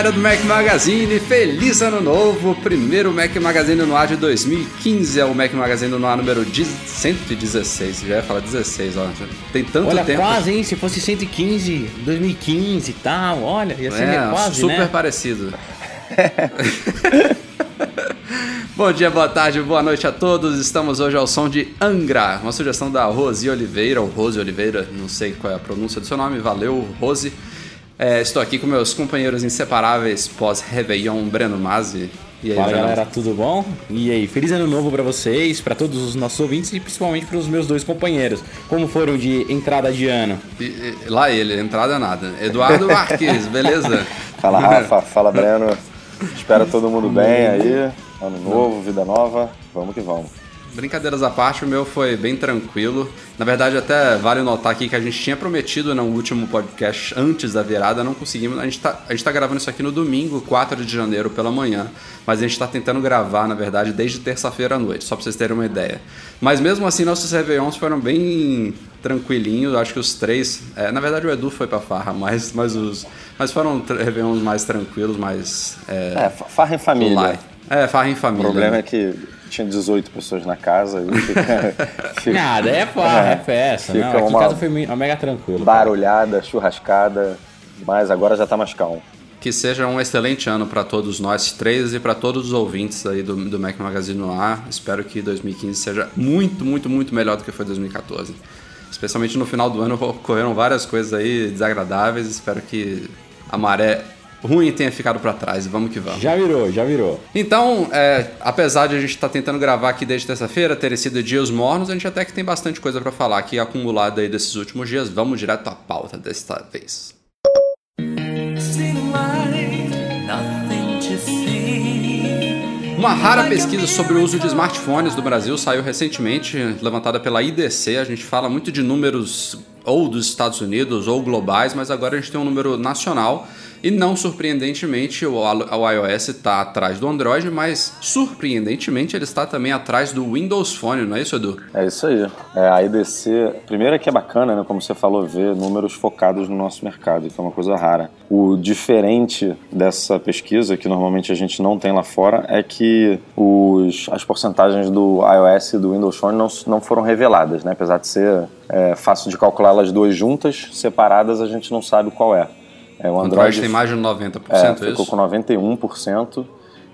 Galera do Mac Magazine, feliz ano novo! Primeiro Mac Magazine no ar de 2015 é o Mac Magazine no ar número 116. Já ia falar 16, ó. Tem tanto olha, tempo. quase, hein? Se fosse 115, 2015 e tal, olha, ia ser é, quase, super né? parecido. Bom dia, boa tarde, boa noite a todos. Estamos hoje ao som de Angra, uma sugestão da Rose Oliveira, ou Rose Oliveira, não sei qual é a pronúncia do seu nome. Valeu, Rose. É, estou aqui com meus companheiros inseparáveis pós-Réveillon, Breno Mazzi. E aí, Fala Breno? galera, tudo bom? E aí, feliz ano novo para vocês, para todos os nossos ouvintes e principalmente para os meus dois companheiros. Como foram de entrada de ano? E, e, lá ele, entrada nada. Eduardo Marques, beleza? Fala Rafa, fala Breno. Espero todo mundo bem aí. Ano novo, vida nova. Vamos que vamos. Brincadeiras à parte, o meu foi bem tranquilo. Na verdade, até vale notar aqui que a gente tinha prometido no último podcast, antes da virada, não conseguimos. A gente tá, gente tá gravando isso aqui no domingo, 4 de janeiro pela manhã. Mas a gente tá tentando gravar, na verdade, desde terça-feira à noite, só pra vocês terem uma ideia. Mas mesmo assim, nossos Réveillons foram bem tranquilinhos. Acho que os três. É, na verdade, o Edu foi pra farra, mas, mas, os, mas foram Réveillons mais tranquilos, mais. É, é farra em família. É, farra em família. O problema né? é que tinha 18 pessoas na casa e fica, fica, Nada, é farra, é, é festa. Fica não, aqui em casa foi mega tranquilo. Barulhada, cara. churrascada, mas agora já tá mais calmo. Que seja um excelente ano para todos nós três e para todos os ouvintes aí do, do Mac Magazine no ar. Espero que 2015 seja muito, muito, muito melhor do que foi 2014. Especialmente no final do ano ocorreram várias coisas aí desagradáveis. Espero que a maré ruim tenha ficado para trás. Vamos que vamos. Já virou, já virou. Então, é, apesar de a gente estar tá tentando gravar aqui desde terça-feira, terem sido dias mornos, a gente até que tem bastante coisa para falar aqui acumulada aí desses últimos dias. Vamos direto à pauta desta vez. Uma rara pesquisa sobre o uso de smartphones no Brasil saiu recentemente, levantada pela IDC. A gente fala muito de números ou dos Estados Unidos ou globais, mas agora a gente tem um número nacional e não surpreendentemente, o, o iOS está atrás do Android, mas surpreendentemente ele está também atrás do Windows Phone, não é isso, Edu? É isso aí. É, a IDC, primeiro é que é bacana, né, como você falou, ver números focados no nosso mercado, que é uma coisa rara. O diferente dessa pesquisa, que normalmente a gente não tem lá fora, é que os, as porcentagens do iOS e do Windows Phone não, não foram reveladas, né? apesar de ser é, fácil de calcular elas duas juntas, separadas a gente não sabe qual é. É, o Android, tem mais de 90%, é, é, ficou com 91%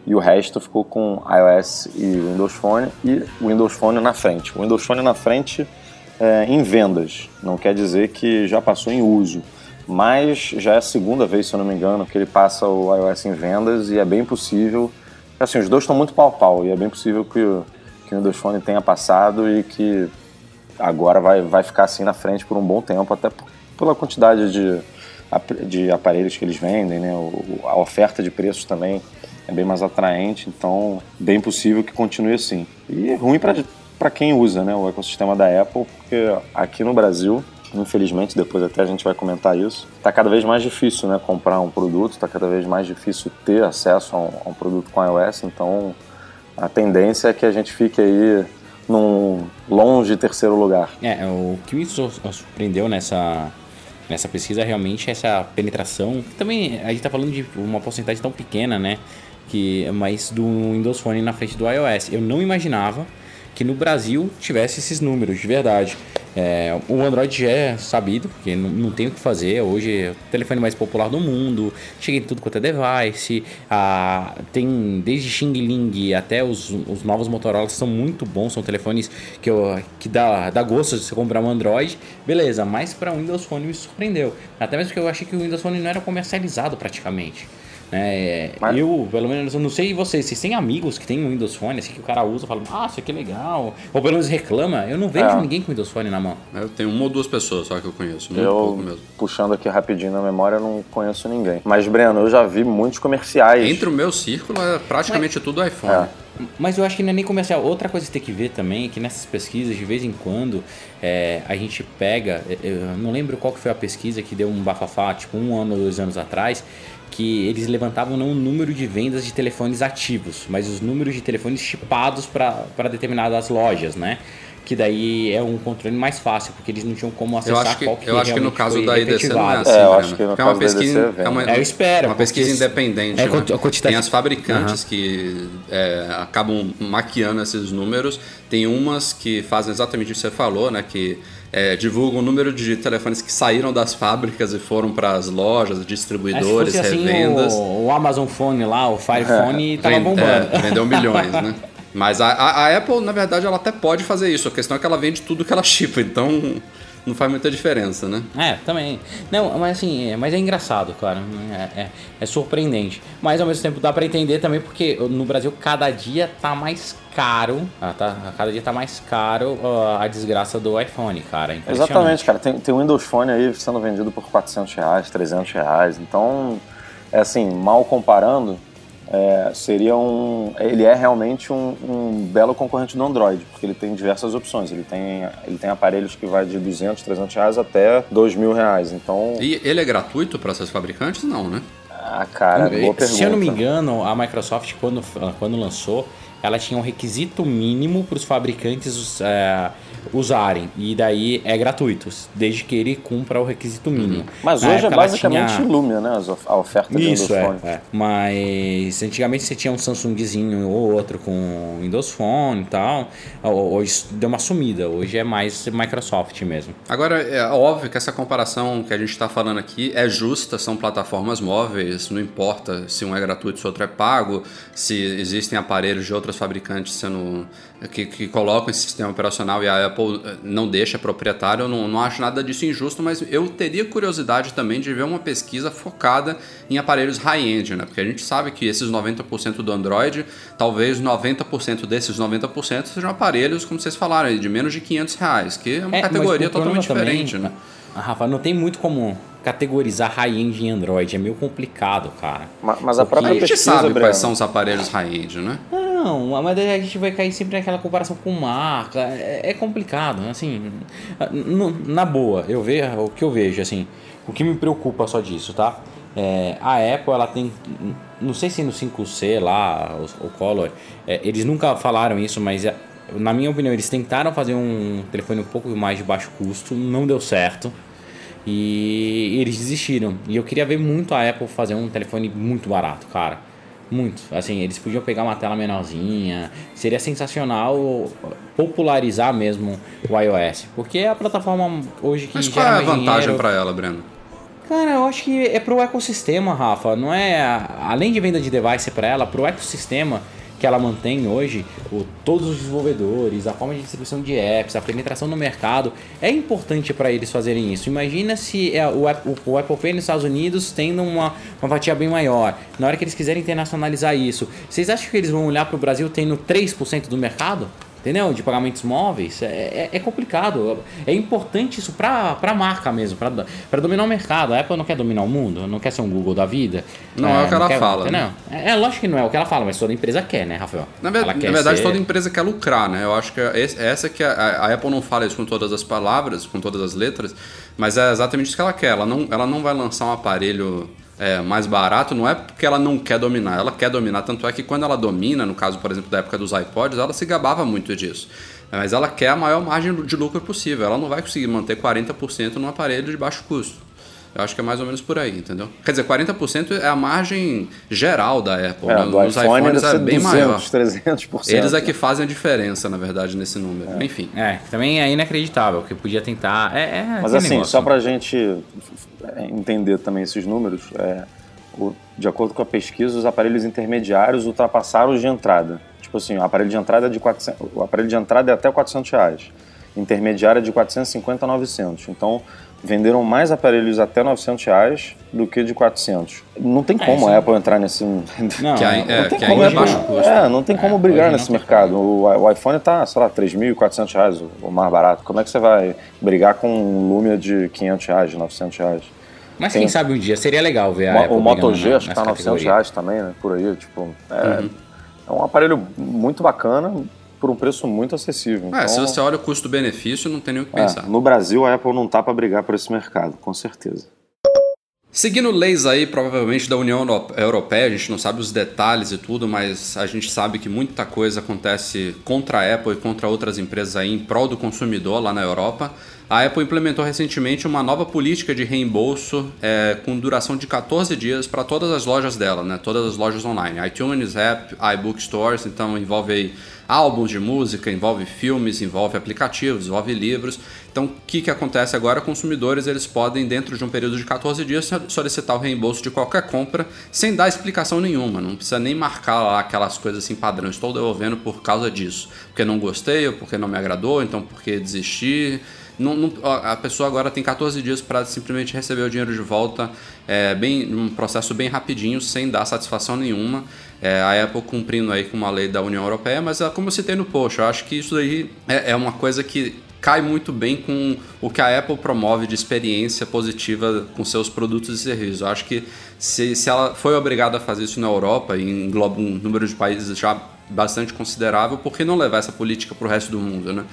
e o resto ficou com iOS e Windows Phone e Windows Phone na frente. O Windows Phone na frente é, em vendas, não quer dizer que já passou em uso, mas já é a segunda vez, se eu não me engano, que ele passa o iOS em vendas e é bem possível, assim, os dois estão muito pau a pau e é bem possível que o, que o Windows Phone tenha passado e que agora vai, vai ficar assim na frente por um bom tempo, até pela quantidade de de aparelhos que eles vendem, né? a oferta de preços também é bem mais atraente, então bem possível que continue assim. E é ruim para quem usa né, o ecossistema da Apple, porque aqui no Brasil, infelizmente, depois até a gente vai comentar isso, está cada vez mais difícil né, comprar um produto, está cada vez mais difícil ter acesso a um, a um produto com iOS, então a tendência é que a gente fique aí num longe terceiro lugar. É, o que me surpreendeu nessa nessa pesquisa realmente essa penetração. Também a gente está falando de uma porcentagem tão pequena, né? Que, mas do Windows Phone na frente do iOS. Eu não imaginava que no Brasil tivesse esses números, de verdade. É, o Android já é sabido, porque não, não, tem o que fazer. Hoje é o telefone mais popular do mundo, chega em tudo quanto é device. Ah, tem desde Xing Ling até os, os novos Motorola são muito bons, são telefones que, eu, que dá, dá gosto de você comprar um Android. Beleza, mas para o Windows Phone me surpreendeu. Até mesmo que eu achei que o Windows Phone não era comercializado praticamente. É, Mas- Eu, pelo menos, eu não sei vocês, vocês têm amigos que tem um Windows Phone, assim, que o cara usa, fala, ah, isso aqui é legal. Ou pelo menos reclama. Eu não vejo É. ninguém com Windows Phone na mão. Eu tenho uma ou duas pessoas só que eu conheço, muito pouco Eu, mesmo. puxando aqui rapidinho na memória, eu não conheço ninguém. Mas, Breno, eu já vi muitos comerciais. Entre o meu círculo é praticamente tudo iPhone. É. Mas eu acho que não é nem comercial. Outra coisa que tem que ver também é que nessas pesquisas, de vez em quando, é, a gente pega. Eu não lembro qual que foi a pesquisa que deu um bafafá, tipo um ano ou dois anos atrás, que eles levantavam não o número de vendas de telefones ativos, mas os números de telefones chipados para determinadas lojas, né? Que daí é um controle mais fácil, porque eles não tinham como Eu acessar acho que, qual que eu acho que no caso da IDC não é assim, É, eu Breno. acho que no é uma caso da pesquisa, IDC é uma, É, eu espero, uma pesquisa independente. É, né? quantidade- Tem as fabricantes que é, acabam maquiando esses números. Tem umas que fazem exatamente o que você falou, né? Que é, divulgam o número de telefones que saíram das fábricas e foram para as lojas, É, se distribuidores, fosse assim, revendas. o, o Amazon Phone lá, o Fire Phone, tava Vend- bombando. é, vendeu milhões, né? Mas a, a- a Apple, na verdade, ela até pode fazer isso. A questão é que ela vende tudo que ela chipa, então não faz muita diferença, né? É, também. Não, mas assim, é, mas é engraçado, claro. É, é, é surpreendente. Mas ao mesmo tempo dá pra entender também porque no Brasil cada dia tá mais caro. ah, tá, cada dia tá mais caro ó, a desgraça do iPhone, cara. É. Exatamente, cara. Tem, tem Windows Phone aí sendo vendido por 400 reais, 300 reais. Então, é assim, mal comparando, é, seria um... Ele é realmente um, um belo concorrente do Android, porque ele tem diversas opções. Ele tem, ele tem aparelhos que vai de 200, 300 reais até 2 mil reais. Então, E ele é gratuito para essas fabricantes? Não, né? ah, cara, boa pergunta. Se eu não me engano, a Microsoft, quando, quando lançou, ela tinha um requisito mínimo para os fabricantes é, usarem. E daí é gratuito, desde que ele cumpra o requisito mínimo. Mas Na hoje é basicamente tinha- Lumia, né? A oferta de Isso, Windows é, Phone. é. Mas antigamente você tinha um Samsungzinho ou outro com Windows Phone e tal. Hoje deu uma sumida. Hoje é mais Microsoft mesmo. Agora, é óbvio que essa comparação que a gente está falando aqui é justa, são plataformas móveis, não importa se um é gratuito se outro é pago, se existem aparelhos de outras fabricantes sendo que, que colocam esse sistema operacional e a Apple eh, não deixa proprietário, eu não, não acho nada disso injusto, mas eu teria curiosidade também de ver uma pesquisa focada em aparelhos high-end, né? Porque a gente sabe que esses 90% do Android, talvez 90% desses 90% sejam aparelhos, como vocês falaram aí, de menos de 500 reais, que é uma É, mas categoria totalmente diferente, também, né? ah, Rafa, não tem muito como categorizar high-end em Android. É meio complicado, cara. Ma- Mas a Porque própria A gente pesquisa, sabe Breno, quais são os aparelhos high-end, né? Não, mas a gente vai cair sempre naquela comparação com marca. É, é complicado, assim. no- Na boa, eu vejo o que eu vejo, assim. O que me preocupa só disso, tá? É, a Apple, ela tem. Não sei se no 5C lá, o, o Color, é, eles nunca falaram isso, mas é, na minha opinião, eles tentaram fazer um telefone um pouco mais de baixo custo, não deu certo. E eles desistiram. E eu queria ver muito a Apple fazer um telefone muito barato, cara. Muito. Assim, eles podiam pegar uma tela menorzinha. Seria sensacional popularizar mesmo o iOS. Porque é a plataforma hoje que Mas qual é a vantagem para ela, Breno? Cara, eu acho que é pro ecossistema, Rafa. Não é. Além de venda de device para ela, pro ecossistema que ela mantém hoje, o, todos os desenvolvedores, a forma de distribuição de apps, a penetração no mercado, é importante para eles fazerem isso. Imagina se é, o, o Apple Pay nos Estados Unidos tendo uma, uma fatia bem maior. Na hora que eles quiserem internacionalizar isso, vocês acham que eles vão olhar para o Brasil tendo 3% do mercado? Entendeu? De pagamentos móveis. É, é, é complicado. É importante isso para a marca mesmo, para dominar o mercado. A Apple não quer dominar o mundo, não quer ser um Google da vida. Não é o que ela fala, Entendeu? É, é lógico que não é o que ela fala, mas toda empresa quer, né, Rafael? Na, Ela na quer verdade, ser- toda empresa quer lucrar, né? Eu acho que é essa que a, a Apple não fala isso com todas as palavras, com todas as letras, mas é exatamente isso que ela quer. Ela não, ela não vai lançar um aparelho é, mais barato, não é porque ela não quer dominar, ela quer dominar. Tanto é que quando ela domina, no caso, por exemplo, da época dos iPods, ela se gabava muito disso. Mas ela quer a maior margem de lucro possível. Ela não vai conseguir manter 40% num aparelho de baixo custo. Eu acho que é mais ou menos por aí, entendeu? Quer dizer, 40% é a margem geral da Apple. É, né? do Nos iPhone iPhones é bem 200, maior. 300%. Eles é que fazem a diferença, na verdade, nesse número. Enfim. É, também é inacreditável, que podia tentar. É, é Mas assim, negócio. só pra gente entender também esses números, é, o- de acordo com a pesquisa, os aparelhos intermediários ultrapassaram os de entrada. Tipo assim, o aparelho de entrada é de 400, o aparelho de entrada é até 400 reais. intermediária de 450 a 900. Então, venderam mais aparelhos até 900 reais do que de 400. Não tem como a Apple entrar nesse... Não, Que aí- não é, não tem que como, é Apple- baixo custo. é, não tem como É, brigar nesse mercado. O, o iPhone tá, sei lá, 3.400 reais, o- o mais barato. Como é que você vai brigar com um Lumia de 500 reais, de 900 reais? Mas Tem- quem sabe um dia seria legal ver a O- Apple o Moto G na- acho que tá nessa 900 categoria. reais também, né? Por aí, tipo... É, Uhum. é um aparelho muito bacana por um preço muito acessível. É, se Então, você olha o custo-benefício, não tem nem o que é, pensar. no Brasil, a Apple não tá para brigar por esse mercado, com certeza. Seguindo leis aí, provavelmente da União Euro- Europeia, a gente não sabe os detalhes e tudo, mas a gente sabe que muita coisa acontece contra a Apple e contra outras empresas aí em prol do consumidor lá na Europa. A Apple implementou recentemente uma nova política de reembolso é, com duração de 14 dias para todas as lojas dela, né? Todas as lojas online. iTunes, App, iBook Stores, então envolve álbuns de música, envolve filmes, envolve aplicativos, envolve livros. Então, o que, que acontece agora? Consumidores eles podem, dentro de um período de 14 dias, solicitar o reembolso de qualquer compra sem dar explicação nenhuma. Não precisa nem marcar lá aquelas coisas assim padrão. Estou devolvendo por causa disso. Porque não gostei, ou porque não me agradou, então porque desisti. Não, não- a pessoa agora tem 14 dias para simplesmente receber o dinheiro de volta, é, bem, um processo bem rapidinho, sem dar satisfação nenhuma. É, a Apple cumprindo aí com uma lei da União Europeia, mas é, como eu citei no post, eu acho que isso aí é, é uma coisa que cai muito bem com o que a Apple promove de experiência positiva com seus produtos e serviços. Eu acho que se, se ela foi obrigada a fazer isso na Europa e engloba um número de países já bastante considerável, por que não levar essa política para o resto do mundo, né?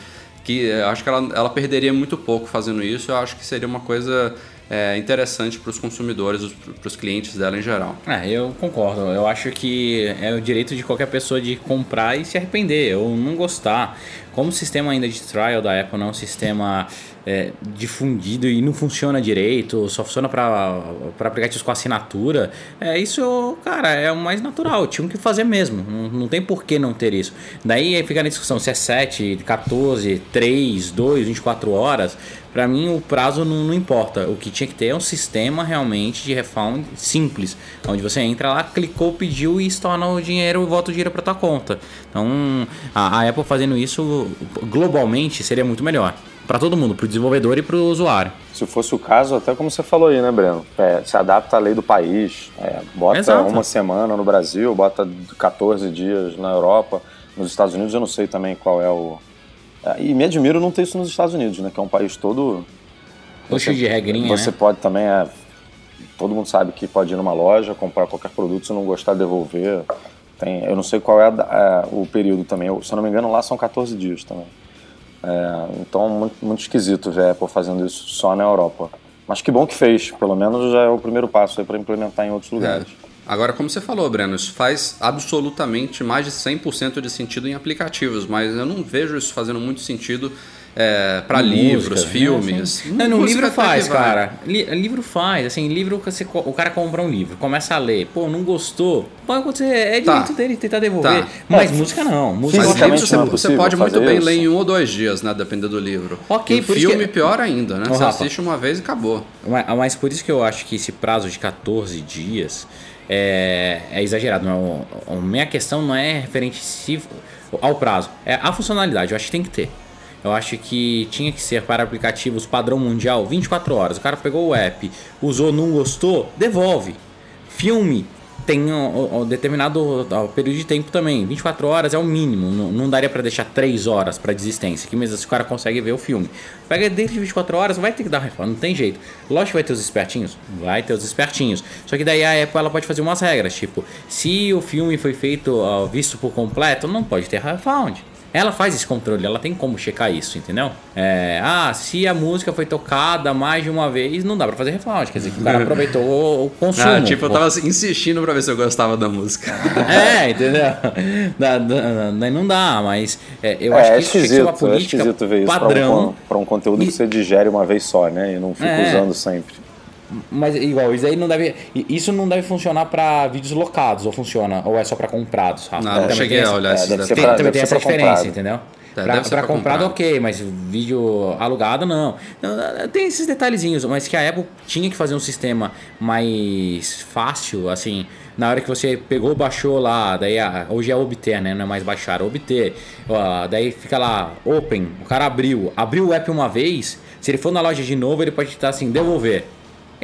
Que eu acho que ela, ela perderia muito pouco fazendo isso. Eu acho que seria uma coisa é, interessante para os consumidores, para os clientes dela em geral. É, eu concordo. Eu acho que é o direito de qualquer pessoa de comprar e se arrepender ou não gostar. Como o sistema ainda de trial da Apple não é um sistema é, difundido e não funciona direito, só funciona para aplicativos com assinatura, é isso, cara, é o mais natural. Tinham que fazer mesmo. Não, não tem por que não ter isso. Daí fica na discussão se é 7, 14, 3, 2, 24 horas. Para mim, o prazo não, não importa. O que tinha que ter é um sistema realmente de refund simples, onde você entra lá, clicou, pediu e estorna o dinheiro e volta o dinheiro para tua conta. Então, a, a Apple fazendo isso globalmente seria muito melhor para todo mundo, para o desenvolvedor e para o usuário. Se fosse o caso, até como você falou aí, né, Breno? É, se adapta à lei do país, é, bota Exato. uma semana no Brasil, bota 14 dias na Europa. Nos Estados Unidos eu não sei também qual é o. É, e me admiro não ter isso nos Estados Unidos, né? Que é um país todo. Cheio de regrinha, Você né? pode também. É, todo mundo sabe que pode ir numa loja, comprar qualquer produto, se não gostar, devolver. Tem, eu não sei qual é, a é, o período também. Eu, se eu não me engano, lá são 14 dias também. É, então, muito, muito esquisito ver a Apple fazendo isso só na Europa. Mas que bom que fez. Pelo menos já é o primeiro passo para implementar em outros lugares. Agora, como você falou, Breno, isso faz absolutamente mais de 100% de sentido em aplicativos, mas eu não vejo isso fazendo muito sentido para Em livros, música, filmes. Não, no Música livro faz, cara. Li- livro faz. Assim, livro, você o cara compra um livro, começa a ler. Pô, não gostou. Pode acontecer, é Tá. direito dele tentar devolver. Tá. Mas É, música não. Música Mas livro você, não é você pode muito bem isso. ler em um ou dois dias, né? Dependendo do livro. Ok, e por filme que- pior ainda, né? Ô, você Rafa. assiste uma vez e acabou. Mas, mas por isso que eu acho que esse prazo de 14 dias é, é exagerado. Não, a minha questão não é referente se- ao prazo, é a funcionalidade. Eu acho que tem que ter. Eu acho que tinha que ser para aplicativos padrão mundial 24 horas. O cara pegou o app, usou, não gostou, devolve. Filme tem um, um determinado uh, período de tempo também. 24 horas é o mínimo. Não, não daria para deixar 3 horas para desistência. Que mesmo se o cara consegue ver o filme. Pega dentro de 24 horas, vai ter que dar refund. Não tem jeito. Lógico que vai ter os espertinhos. Vai ter os espertinhos. Só que daí a Apple ela pode fazer umas regras. Tipo, se o filme foi feito, uh, visto por completo, não pode ter refund. Ela faz esse controle, ela tem como checar isso, entendeu? É, ah, se a música foi tocada mais de uma vez, não dá pra fazer refund. Quer dizer, que o cara aproveitou o, o consumo. Ah, tipo, eu tava insistindo pra ver se eu gostava da música. É, entendeu? Daí não dá, mas é, eu é, acho é que isso tinha que ser uma é política esquisito ver isso para padrão. um, pra um conteúdo E- que você digere uma vez só, né? E não fica É. usando sempre. Mas igual, isso aí não deve. Isso não deve funcionar pra vídeos locados, ou funciona? Ou é só pra comprados, Rafa? Não, não Também cheguei tem a essa- olhar é, deve ser Tem, pra- também tem essa diferença, comprado. entendeu? É, pra, pra pra comprado, comprado. ok, mas vídeo alugado não. Tem esses detalhezinhos, mas que a Apple tinha que fazer um sistema mais fácil, assim. Na hora que você pegou, baixou lá, daí ah, hoje é obter, né? Não é mais baixar, é obter. Daí fica lá, open, o cara abriu. Abriu o app uma vez, se ele for na loja de novo, ele pode estar assim, devolver.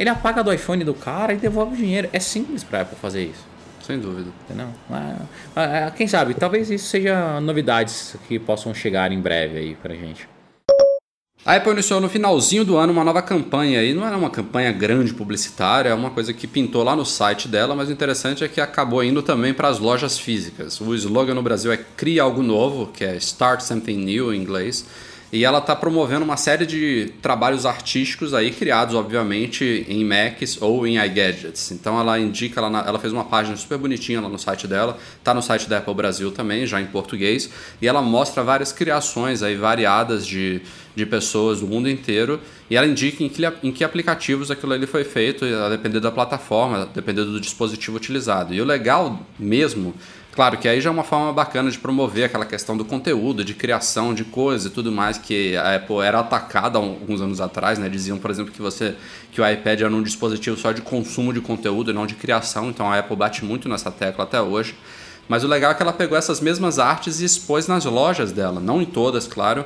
Ele apaga do iPhone do cara e devolve o dinheiro. É simples pra Apple fazer isso. Sem dúvida. Entendeu? Mas, ah, Quem sabe, talvez isso seja novidades que possam chegar em breve aí pra gente. A Apple iniciou no finalzinho do ano uma nova campanha e não era uma campanha grande publicitária, é uma coisa que pintou lá no site dela, mas o interessante é que acabou indo também para as lojas físicas. O slogan no Brasil é Cria Algo Novo, que é Start Something New em inglês. E ela está promovendo uma série de trabalhos artísticos aí, criados, obviamente, em Macs ou em iGadgets. Então ela indica, ela, ela fez uma página super bonitinha lá no site dela, tá no site da Apple Brasil também, já em português, e ela mostra várias criações aí variadas de, de pessoas do mundo inteiro, e ela indica em que, em que aplicativos aquilo ali foi feito, a depender da plataforma, dependendo do dispositivo utilizado. E o legal mesmo Claro que aí já é uma forma bacana de promover aquela questão do conteúdo, de criação de coisas e tudo mais que a Apple era atacada há alguns anos atrás, né? Diziam, por exemplo, que você que o iPad era um dispositivo só de consumo de conteúdo e não de criação, então a Apple bate muito nessa tecla até hoje. Mas o legal é que ela pegou essas mesmas artes e expôs nas lojas dela, não em todas, claro.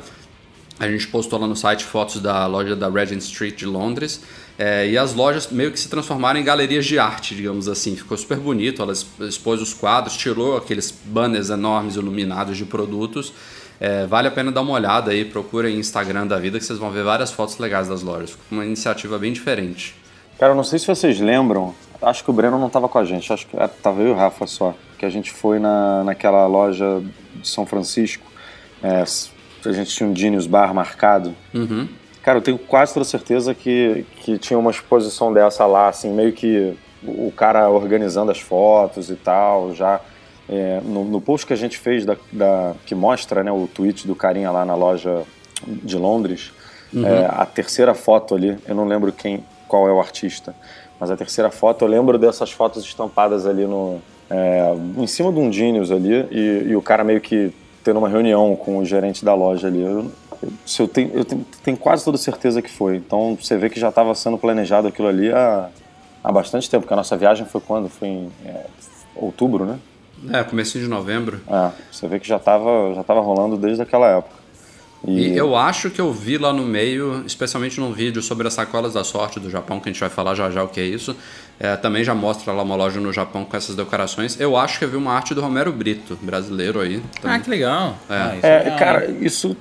A gente postou lá no site fotos da loja da Regent Street de Londres. é, e as lojas meio que se transformaram em galerias de arte, digamos assim. Ficou super bonito. Ela exp- expôs os quadros, tirou aqueles banners enormes iluminados de produtos. É, vale a pena dar uma olhada aí, procurem Instagram da vida que vocês vão ver várias fotos legais das lojas. Ficou uma iniciativa bem diferente. Cara, não sei se vocês lembram, acho que o Breno não estava com a gente, acho que é, tava eu e o Rafa só, que a gente foi na, naquela loja de São Francisco, é, a gente tinha um Genius Bar marcado. Uhum. Cara, eu tenho quase toda certeza que, que tinha uma exposição dessa lá, assim, meio que o cara organizando as fotos e tal, já... é, no, no post que a gente fez, da, da- que mostra né, o tweet do carinha lá na loja de Londres, é, a terceira foto ali, eu não lembro quem, qual é o artista, mas a terceira foto, eu lembro dessas fotos estampadas ali no, é, em cima de um Genius ali e, e o cara meio que tendo uma reunião com o gerente da loja ali. Eu, eu, se eu, tenho, eu tenho, tenho quase toda certeza que foi. Então você vê que já estava sendo planejado aquilo ali há, há bastante tempo, porque a nossa viagem foi quando? Foi em é, outubro, né? É, comecinho de novembro. É, você vê que já estava já tava rolando desde aquela época. E eu acho que eu vi lá no meio, especialmente num vídeo sobre as sacolas da sorte do Japão, que a gente vai falar já já o que é isso. É, também já mostra lá uma loja no Japão com essas decorações. Eu acho que eu vi uma arte do Romero Brito, brasileiro aí. Ah, que legal. Ah, isso É, legal, cara, isso,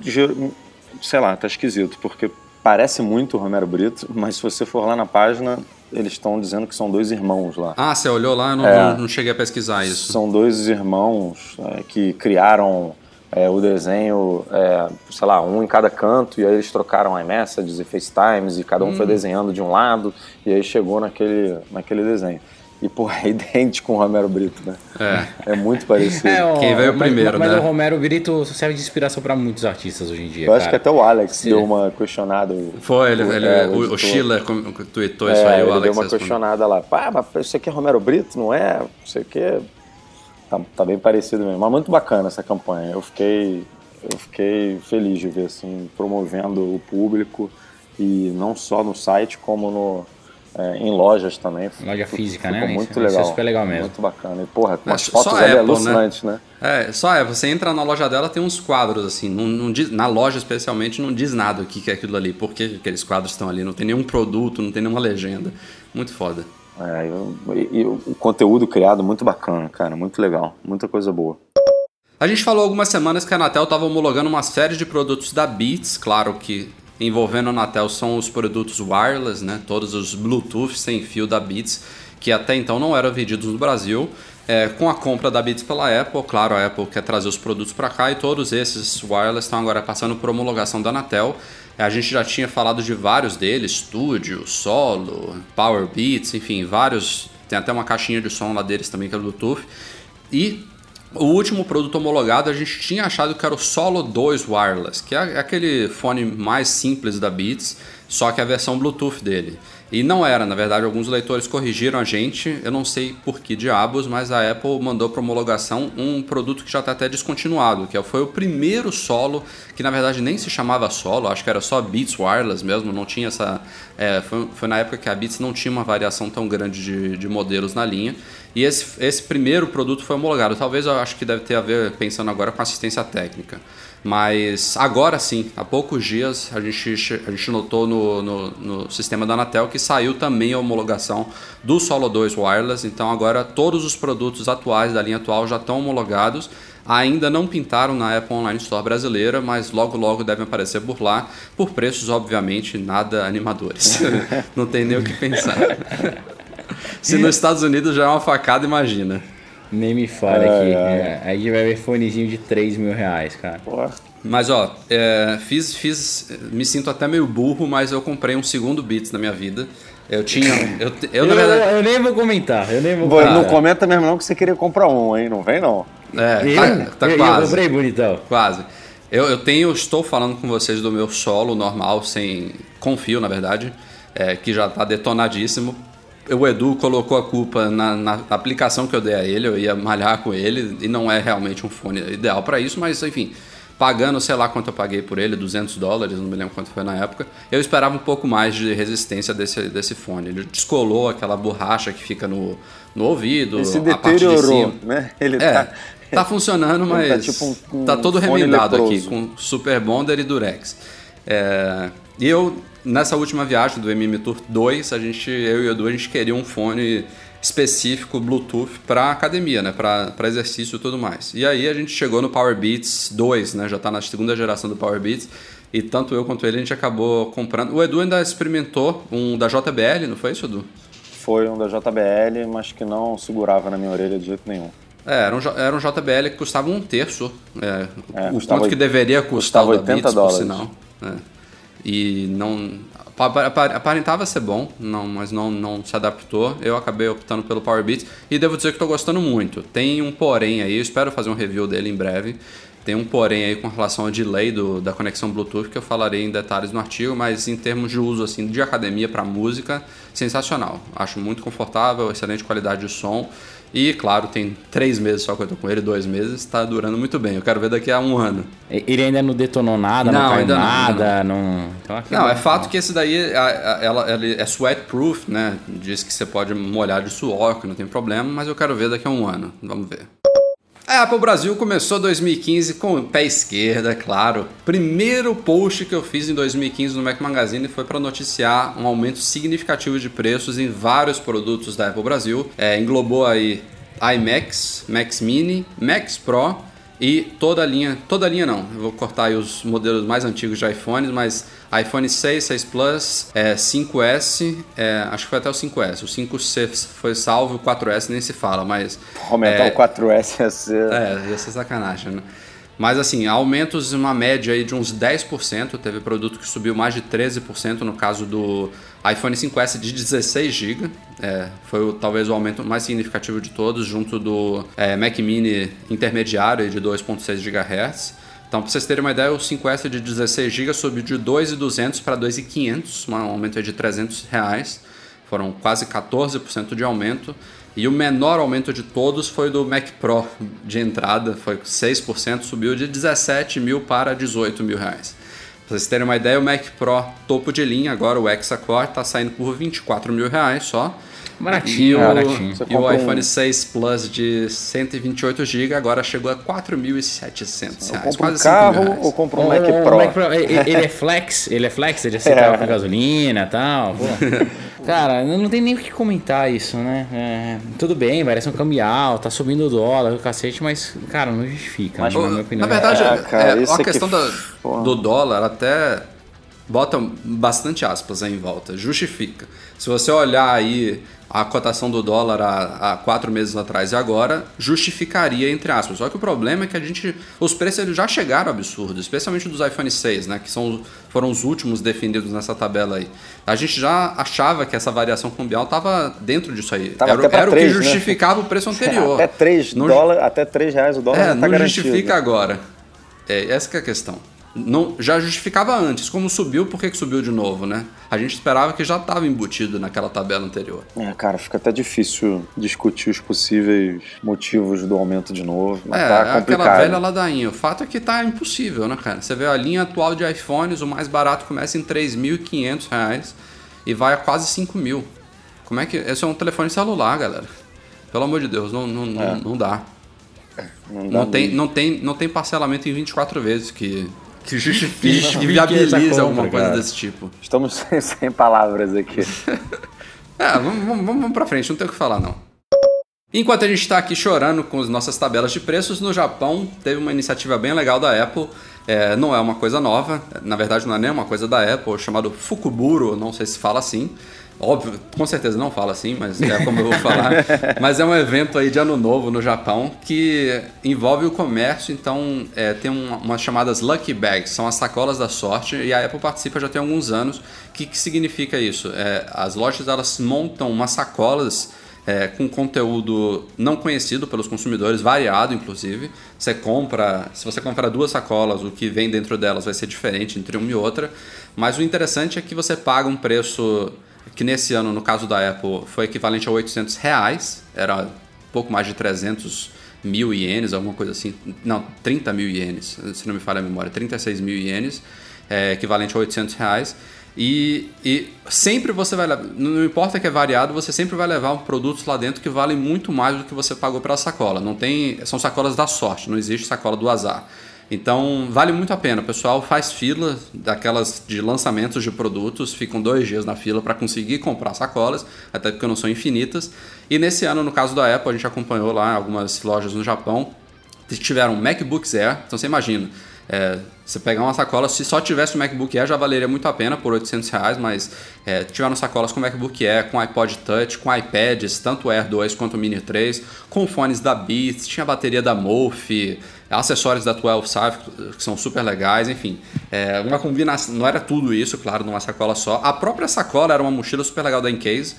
sei lá, tá esquisito, porque parece muito o Romero Brito, mas se você for lá na página, eles estão dizendo que são dois irmãos lá. Ah, você olhou lá? Eu não, É. não, não cheguei a pesquisar isso. São dois irmãos é, que criaram é, o desenho, é, sei lá, um em cada canto, e aí eles trocaram iMessages e FaceTimes, e cada um Hum. foi desenhando de um lado, e aí chegou naquele, naquele desenho. E, pô, é idêntico com o Romero Brito, né? É. É muito parecido. É, ó, Quem veio mas- primeiro, mas, né? o Romero Brito serve de inspiração pra muitos artistas hoje em dia. Eu acho que cara. até o Alex Sim. deu uma questionada. Foi, ele, o- ele- é, o, o. Schiller tweetou É, isso aí, o ele Alex deu uma questionada lá. Pá, mas isso aqui é Romero Brito, não é? Não sei o quê. Tá, tá bem parecido mesmo. Mas muito bacana essa campanha. Eu fiquei, eu fiquei feliz de ver, assim, promovendo o público e não só no site, como no, é, em lojas também. Loja Ficou- física, ficou né? muito Isso- isso é legal. super legal mesmo. Muito bacana. E, porra, com É, as só fotos ali Apple, alucinantes, né? É, só é, você entra na loja dela, tem uns quadros assim, não, não diz, na loja especialmente não diz nada o que que é aquilo ali, por que aqueles quadros estão ali, não tem nenhum produto, não tem nenhuma legenda. Muito foda. É, o conteúdo criado muito bacana, cara. Muito legal. Muita coisa boa. A gente falou algumas semanas que a Anatel estava homologando uma série de produtos da Beats, claro que envolvendo a Anatel são os produtos wireless, né? Todos os Bluetooth sem fio da Beats, que até então não eram vendidos no Brasil. É, com a compra da Beats pela Apple, claro, a Apple quer trazer os produtos para cá e todos esses wireless estão agora passando por homologação da Anatel. A gente já tinha falado de vários deles, Studio, Solo, Power Beats, enfim, vários. Tem até uma caixinha de som lá deles também que é Bluetooth. E o último produto homologado a gente tinha achado que era o Solo 2 Wireless, que é aquele fone mais simples da Beats, só que a versão Bluetooth dele. E não era, na verdade, alguns leitores corrigiram a gente, eu não sei por que diabos, mas a Apple mandou para homologação um produto que já está até descontinuado, que foi o primeiro solo, que na verdade nem se chamava solo, acho que era só Beats Wireless mesmo, não tinha essa. É, foi, foi, na época que a Beats não tinha uma variação tão grande de, de modelos na linha. E esse, esse primeiro produto foi homologado. Talvez eu acho que deve ter a ver, pensando agora, com assistência técnica. Mas agora sim, há poucos dias a gente, a gente notou no, no, no, sistema da Anatel que saiu também a homologação do Solo 2 Wireless. Então agora todos os produtos atuais da linha atual já estão homologados. Ainda não pintaram na Apple Online Store brasileira, mas logo logo devem aparecer por lá, por preços obviamente nada animadores. não tem nem o que pensar. Se nos Estados Unidos já é uma facada, imagina. Nem me fale aqui. É, aí vai ver fonezinho de 3 mil reais, cara. Porra. Mas ó, é, fiz, fiz. Me sinto até meio burro, mas eu comprei um segundo Beats na minha vida. Eu tinha. Eu, eu, verdade... eu, nem vou comentar. Eu nem vou comentar. Não comenta mesmo não que você queria comprar um, hein? Não vem não. É, tá, tá eu, quase. Eu comprei bonitão. Quase. Eu, eu tenho, estou falando com vocês do meu solo normal, sem. confio, na verdade, é, que já tá detonadíssimo o Edu colocou a culpa na, na, aplicação que eu dei a ele, eu ia malhar com ele, e não é realmente um fone ideal para isso, mas enfim, pagando, sei lá quanto eu paguei por ele, 200 dólares, não me lembro quanto foi na época, eu esperava um pouco mais de resistência desse, desse fone. Ele descolou aquela borracha que fica no, no ouvido, Esse a parte de cima. né? Ele é, tá... tá funcionando, mas tá, tipo um, um tá todo remendado aqui, com Super Bonder e Durex. É, e eu nessa última viagem do MM Tour 2, a gente, eu e o Edu, a gente queria um fone específico Bluetooth para academia, né, para exercício e tudo mais. E aí a gente chegou no Power Beats 2, né, já está na segunda geração do Power Beats, e tanto eu quanto ele a gente acabou comprando. O Edu ainda experimentou um da JBL, não foi isso, Edu? Foi um da JBL, mas que não segurava na minha orelha de jeito nenhum. É, era um, era um JBL que custava um terço, é, é, o quanto que deveria custar o da 80 Beats, dólares. por sinal. É e não aparentava ser bom, não, mas não, não se adaptou. Eu acabei optando pelo Power Beats e devo dizer que estou gostando muito. Tem um porém aí, espero fazer um review dele em breve. Tem um porém aí com relação ao delay do, da conexão Bluetooth que eu falarei em detalhes no artigo, mas em termos de uso assim de academia para música, sensacional. Acho muito confortável, excelente qualidade de som. E, claro, tem três meses só que eu tô com ele, dois meses, está durando muito bem. Eu quero ver daqui a um ano. Ele ainda não detonou nada, não, não caiu ainda nada, não. Não, então, não é fato que esse daí ela, ela é sweatproof, né? Diz que você pode molhar de suor, que não tem problema, mas eu quero ver daqui a um ano. Vamos ver. A Apple Brasil começou 2015 com o pé esquerdo, é claro. Primeiro post que eu fiz em 2015 no Mac Magazine foi para noticiar um aumento significativo de preços em vários produtos da Apple Brasil. É, englobou aí iMacs, Max Mini, Max Pro e toda a linha, toda a linha não, eu vou cortar aí os modelos mais antigos de iPhones, mas iPhone 6, 6 Plus, é, 5S, é, acho que foi até o 5S. O 5C foi salvo, o 4S nem se fala, mas. Aumentar é, o 4S ia ser. É, ia ser sacanagem, né? Mas assim, aumentos em uma média aí de uns 10%. Teve produto que subiu mais de 13% no caso do iPhone 5S de 16 GB. É, foi talvez o aumento mais significativo de todos, junto do é, Mac Mini intermediário de 2.6 GHz. Então, para vocês terem uma ideia, o 5S de 16 GB subiu de 2.200 para 2.500, um aumento de 300 reais. Foram quase 14% de aumento. E o menor aumento de todos foi do Mac Pro de entrada, foi 6%, subiu de 17 mil para 18 mil reais. Pra vocês terem uma ideia, o Mac Pro topo de linha, agora o Hexa-Core, está saindo por 24 mil reais só. Baratinho, e o, baratinho. E o iPhone 6 Plus de 128 GB agora chegou a 4.700 reais. Quase um carro ou compro um, Mac Pro? Mac Pro? Ele é flex, ele é flex, ele aceita é. com gasolina e tal. Cara, não tem nem o que comentar isso, né? É, tudo bem, variação cambial, tá subindo o dólar, o cacete, mas, cara, não justifica, mas, né, na minha opinião. Na verdade, é, cara, é, a questão que... da, do dólar até bota bastante aspas aí em volta, justifica. Se você olhar aí a cotação do dólar há, há, quatro meses atrás e agora, justificaria, entre aspas. Só que o problema é que a gente. Os preços eles já chegaram absurdos, especialmente dos iPhone 6, né? Que são, foram os últimos definidos nessa tabela aí. A gente já achava que essa variação cambial estava dentro disso aí. Tava era, era 3, o que né? justificava né? o preço anterior. até 3 não, dólar, até 3 reais o dólar. É, tá não justifica agora. É, essa é a questão. Não, já justificava antes. Como subiu, por que, que subiu de novo, né? A gente esperava que já estava embutido naquela tabela anterior. É, cara, fica até difícil discutir os possíveis motivos do aumento de novo. Mas é, tá é complicado. aquela velha ladainha. O fato é que tá impossível, né, cara? Você vê a linha atual de iPhones, o mais barato começa em 3.500 reais e vai a quase 5 mil. Como é que. Esse é um telefone celular, galera. Pelo amor de Deus, não, não, não, É. não dá. Não, dá Não tem, não, tem, não tem parcelamento em 24 vezes que, que justifique, que Justifique viabilize essa compra, alguma coisa cara. desse tipo. Estamos sem, sem palavras aqui. É, vamos, vamos, vamos pra frente, não tem o que falar não. Enquanto a gente está aqui chorando com as nossas tabelas de preços, no Japão teve uma iniciativa bem legal da Apple. É, não é uma coisa nova, na verdade não é nem uma coisa da Apple, chamado Fukuburo, não sei se fala assim. Óbvio, com certeza não fala assim, mas é como eu vou falar. mas é um evento aí de ano novo no Japão que envolve o comércio, então é, tem um, umas chamadas Lucky Bags, são as sacolas da sorte, e a Apple participa já tem alguns anos. O que, que significa isso? É, as lojas elas montam umas sacolas é, com conteúdo não conhecido pelos consumidores, variado inclusive. Você compra, se você comprar duas sacolas, o que vem dentro delas vai ser diferente entre uma e outra. Mas o interessante é que você paga um preço que nesse ano, no caso da Apple, foi equivalente a 800 reais, era pouco mais de 300 mil ienes, alguma coisa assim. Não, 30 mil ienes, se não me falha a memória, 36 mil ienes, é, equivalente a 800 reais. E, e sempre você vai não importa que é variado, você sempre vai levar produtos lá dentro que valem muito mais do que você pagou pela sacola. Não tem, são sacolas da sorte, não existe sacola do azar. Então vale muito a pena. O pessoal faz fila daquelas de lançamentos de produtos, ficam dois dias na fila para conseguir comprar sacolas, até porque não são infinitas. E nesse ano, no caso da Apple, a gente acompanhou lá algumas lojas no Japão que tiveram MacBooks Air. Então você imagina, é, você pegar uma sacola, se só tivesse o MacBook Air já valeria muito a pena por 800 reais, mas é, tiveram sacolas com MacBook Air, com iPod Touch, com iPads, tanto o Air 2 quanto o Mini 3, com fones da Beats, tinha bateria da Mofi, acessórios da 12 Safe, que são super legais, enfim. É, uma combinação, não era tudo isso, claro, numa sacola só. A própria sacola era uma mochila super legal da Encase,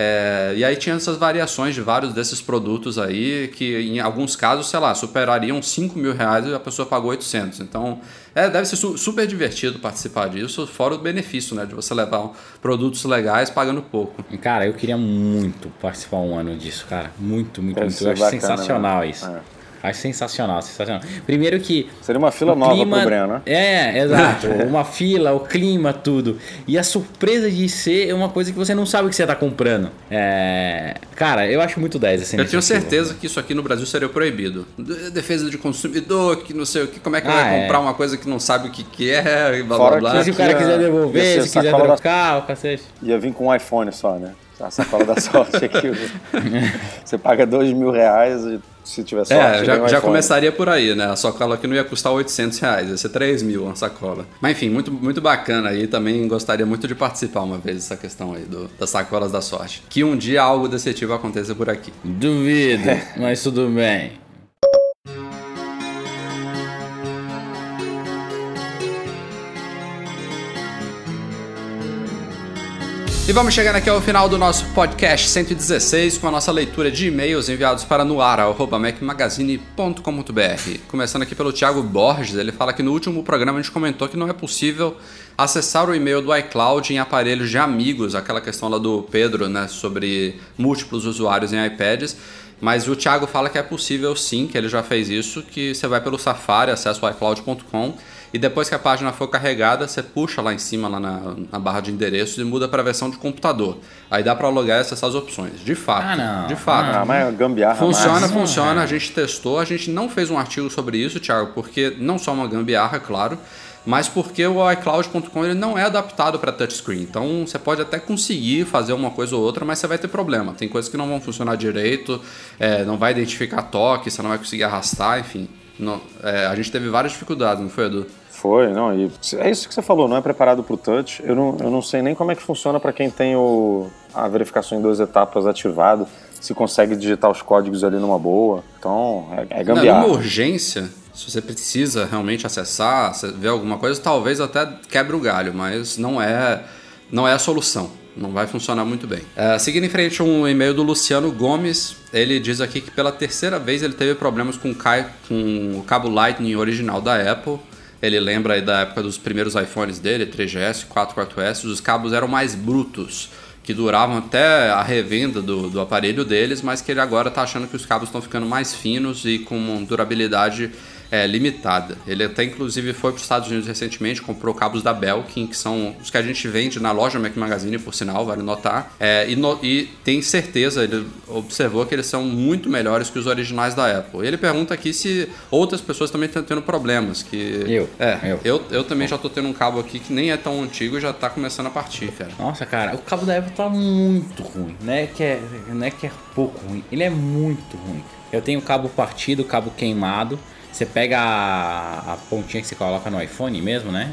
é, e aí tinha essas variações de vários desses produtos aí, que em alguns casos, sei lá, superariam 5 mil reais e a pessoa pagou 800. Então, é, deve ser su super divertido participar disso, fora o benefício, né, de você levar produtos legais pagando pouco. Cara, eu queria muito participar um ano disso, cara. Muito, muito, Deve muito. Eu acho bacana, sensacional né? isso. É. Acho sensacional, sensacional. Primeiro que. Seria uma fila nova clima- pro Breno, né? É, exato. uma fila, o clima, tudo. E a surpresa de ser uma coisa que você não sabe o que você tá comprando. É... Cara, eu acho muito 10 essa Eu tenho certeza que isso aqui no Brasil seria proibido. De- Defesa de consumidor, que não sei o que, como é que Ah, vai é. comprar uma coisa que não sabe o que, que é, e blá Fora blá blá. Se o cara quiser devolver, se quiser sacola da- trocar, o cacete. Ia vir com um iPhone só, né? A sacola da sorte aqui. Você paga dois mil reais se tiver sorte. É, já, um já começaria por aí, né? A sacola aqui não ia custar 800 reais, ia ser 3 mil uma sacola. Mas enfim, muito, muito bacana aí. Também gostaria muito de participar uma vez dessa questão aí do, das sacolas da sorte. Que um dia algo desse tipo aconteça por aqui. Duvido, mas tudo bem. E vamos chegando aqui ao final do nosso podcast 116 com a nossa leitura de e-mails enviados para noara.macmagazine.com.br. Começando aqui pelo Thiago Borges, ele fala que no último programa a gente comentou que não é possível acessar o e-mail do iCloud em aparelhos de amigos, aquela questão lá do Pedro, né, sobre múltiplos usuários em iPads. Mas o Thiago fala que é possível sim, que ele já fez isso, que você vai pelo Safari, acessa o iCloud.com e depois que a página for carregada, você puxa lá em cima, lá na, na barra de endereços e muda para a versão de computador. Aí dá para logar essas opções. De fato, Ah, não. de fato. Ah, mas é gambiarra Funciona, máxima. funciona. A gente testou, a gente não fez um artigo sobre isso, Thiago, porque não só uma gambiarra, claro, mas porque o iCloud.com ele não é adaptado para touchscreen. Então você pode até conseguir fazer uma coisa ou outra, mas você vai ter problema. Tem coisas que não vão funcionar direito, é, não vai identificar toque, você não vai conseguir arrastar, enfim. Não- é, a gente teve várias dificuldades, não foi, Edu? Foi, não, e é isso que você falou, não é preparado para o touch. Eu não, eu não sei nem como é que funciona para quem tem o, a verificação em duas etapas ativado, se consegue digitar os códigos ali numa boa. Então, é, é Não, gambiarra. numa urgência, se você precisa realmente acessar, ver alguma coisa, talvez até quebre o galho, mas não é, não é a solução. Não vai funcionar muito bem. É, seguindo em frente, um e-mail do Luciano Gomes. Ele diz aqui que pela terceira vez ele teve problemas com o cabo Lightning original da Apple. Ele lembra aí da época dos primeiros iPhones dele, 3GS, 4, 4S, os cabos eram mais brutos que duravam até a revenda do, do aparelho deles, mas que ele agora está achando que os cabos estão ficando mais finos e com durabilidade é, limitada. Ele até inclusive foi para os Estados Unidos recentemente, comprou cabos da Belkin, que são os que a gente vende na loja Mac Magazine, por sinal, vale notar. É, e, no, e, tem certeza, ele observou que eles são muito melhores que os originais da Apple. E ele pergunta aqui se outras pessoas também estão tendo problemas. Que, eu, é, eu. eu. Eu também já estou tendo um cabo aqui que nem é tão antigo e já está começando a partir, cara. Nossa, cara, o cabo da Apple tá muito ruim. Não é que é, não é, que é pouco ruim, ele é muito ruim. Eu tenho cabo partido, cabo queimado. Você pega a, a, pontinha que você coloca no iPhone mesmo, né?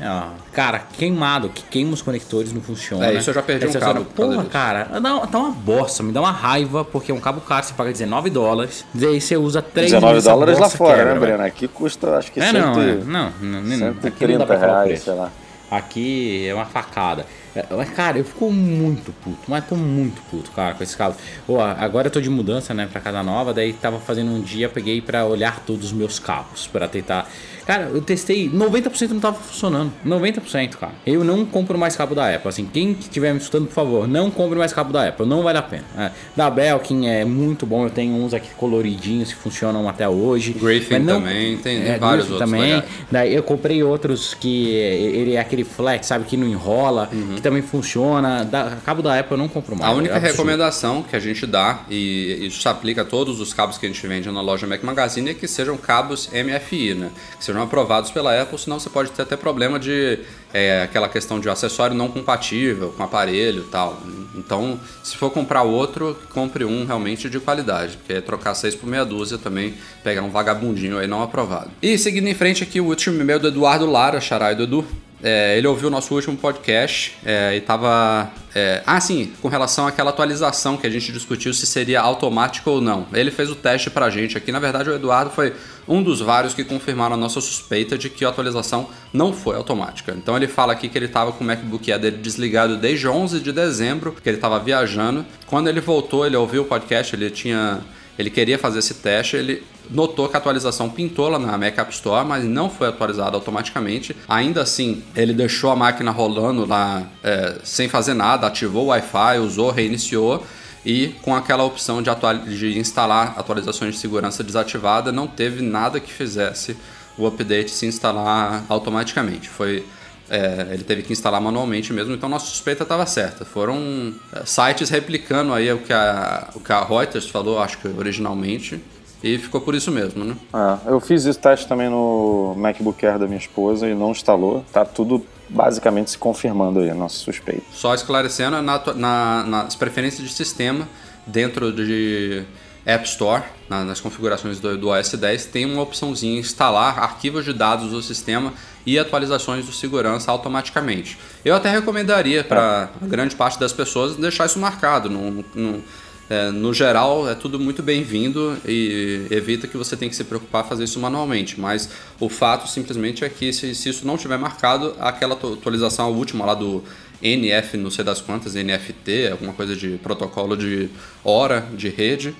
cara, queimado, que queima os conectores, não funciona. É, isso eu já perdi um cabo. Porra, cara, dá, tá uma bosta, me dá uma raiva, porque é um cabo caro, você paga 19 dólares, daí você usa 3 19 dólares lá fora, quebra, né, Breno? Aqui custa, acho que é, 100, não, é, não, não, não, 130 reais, sei lá. Aqui é uma facada. É, mas, cara, eu fico muito puto, mas tô muito puto, cara, com esse cabo. Oh, agora eu tô de mudança, né, pra casa nova, daí tava fazendo um dia, peguei para olhar todos os meus cabos, para tentar Cara, eu testei, 90% não tava funcionando. 90%, cara. Eu não compro mais cabo da Apple. Assim, quem estiver me escutando, por favor, não compre mais cabo da Apple. Não vale a pena. É. Da Belkin é muito bom. Eu tenho uns aqui coloridinhos que funcionam até hoje. Griffin não, também. Tem, é, vários outros também. Daí eu comprei outros que ele é aquele flex, sabe? Que não enrola. Uhum. Que também funciona. Da, cabo da Apple eu não compro mais. A única é recomendação que a gente dá, e isso se aplica a todos os cabos que a gente vende na loja Mac Magazine, é que sejam cabos MFI, né? Que sejam aprovados pela Apple, senão você pode ter até problema de é, aquela questão de acessório não compatível com aparelho e tal. Então, se for comprar outro, compre um realmente de qualidade, porque é trocar seis por meia dúzia também, pegar um vagabundinho aí não aprovado. E seguindo em frente aqui, o último e-mail do Eduardo Lara, xarai do Edu. É, ele ouviu o nosso último podcast é, e estava. É, ah, sim, com relação àquela atualização que a gente discutiu se seria automático ou não. Ele fez o teste pra gente aqui. Na verdade, o Eduardo foi um dos vários que confirmaram a nossa suspeita de que a atualização não foi automática. Então ele fala aqui que ele estava com o MacBook Air dele desligado desde 11 de dezembro, que ele estava viajando. Quando ele voltou, ele ouviu o podcast, ele tinha ele queria fazer esse teste, ele notou que a atualização pintou lá na Mac App Store, mas não foi atualizada automaticamente. Ainda assim, ele deixou a máquina rolando lá é, sem fazer nada, ativou o Wi-Fi, usou, reiniciou e com aquela opção de, de instalar atualizações de segurança desativada, não teve nada que fizesse o update se instalar automaticamente. Foi é, ele teve que instalar manualmente mesmo, então nossa suspeita estava certa. Foram é, sites replicando aí o que, a, o que a Reuters falou, acho que originalmente, e ficou por isso mesmo, né? É, eu fiz esse teste também no MacBook Air da minha esposa e não instalou. Tá tudo basicamente se confirmando aí, a nossa suspeita. Só esclarecendo, na, na, nas preferências de sistema, dentro de App Store, na, nas configurações do, do OS 10, tem uma opçãozinha instalar arquivos de dados do sistema e atualizações do segurança automaticamente. Eu até recomendaria para a grande parte das pessoas deixar isso marcado. No, no, é, no geral, é tudo muito bem-vindo e evita que você tenha que se preocupar fazer isso manualmente. Mas o fato simplesmente é que se, se isso não tiver marcado, aquela atualização última lá do NF, não sei das quantas, NFT, alguma coisa de protocolo de hora de rede,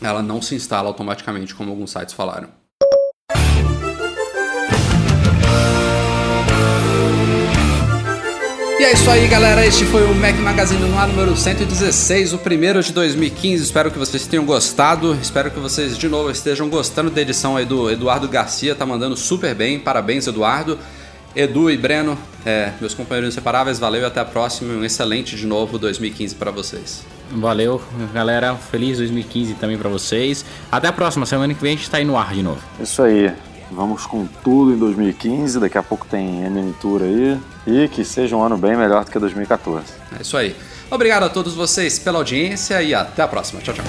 ela não se instala automaticamente, como alguns sites falaram. E é isso aí, galera. Este foi o Mac Magazine no ar número 116, o primeiro de 2015. Espero que vocês tenham gostado. Espero que vocês de novo estejam gostando da edição aí do Eduardo Garcia. Tá mandando super bem. Parabéns, Eduardo. Edu e Breno, é, meus companheiros inseparáveis, valeu e até a próxima. Um excelente de novo 2015 para vocês. Valeu, galera. Feliz 2015 também para vocês. Até a próxima. Semana que vem a gente tá aí no ar de novo. Isso aí. Vamos com tudo em 2015. Daqui a pouco tem MN Tour aí. E que seja um ano bem melhor do que 2014. É isso aí. Obrigado a todos vocês pela audiência e até a próxima. Tchau, tchau.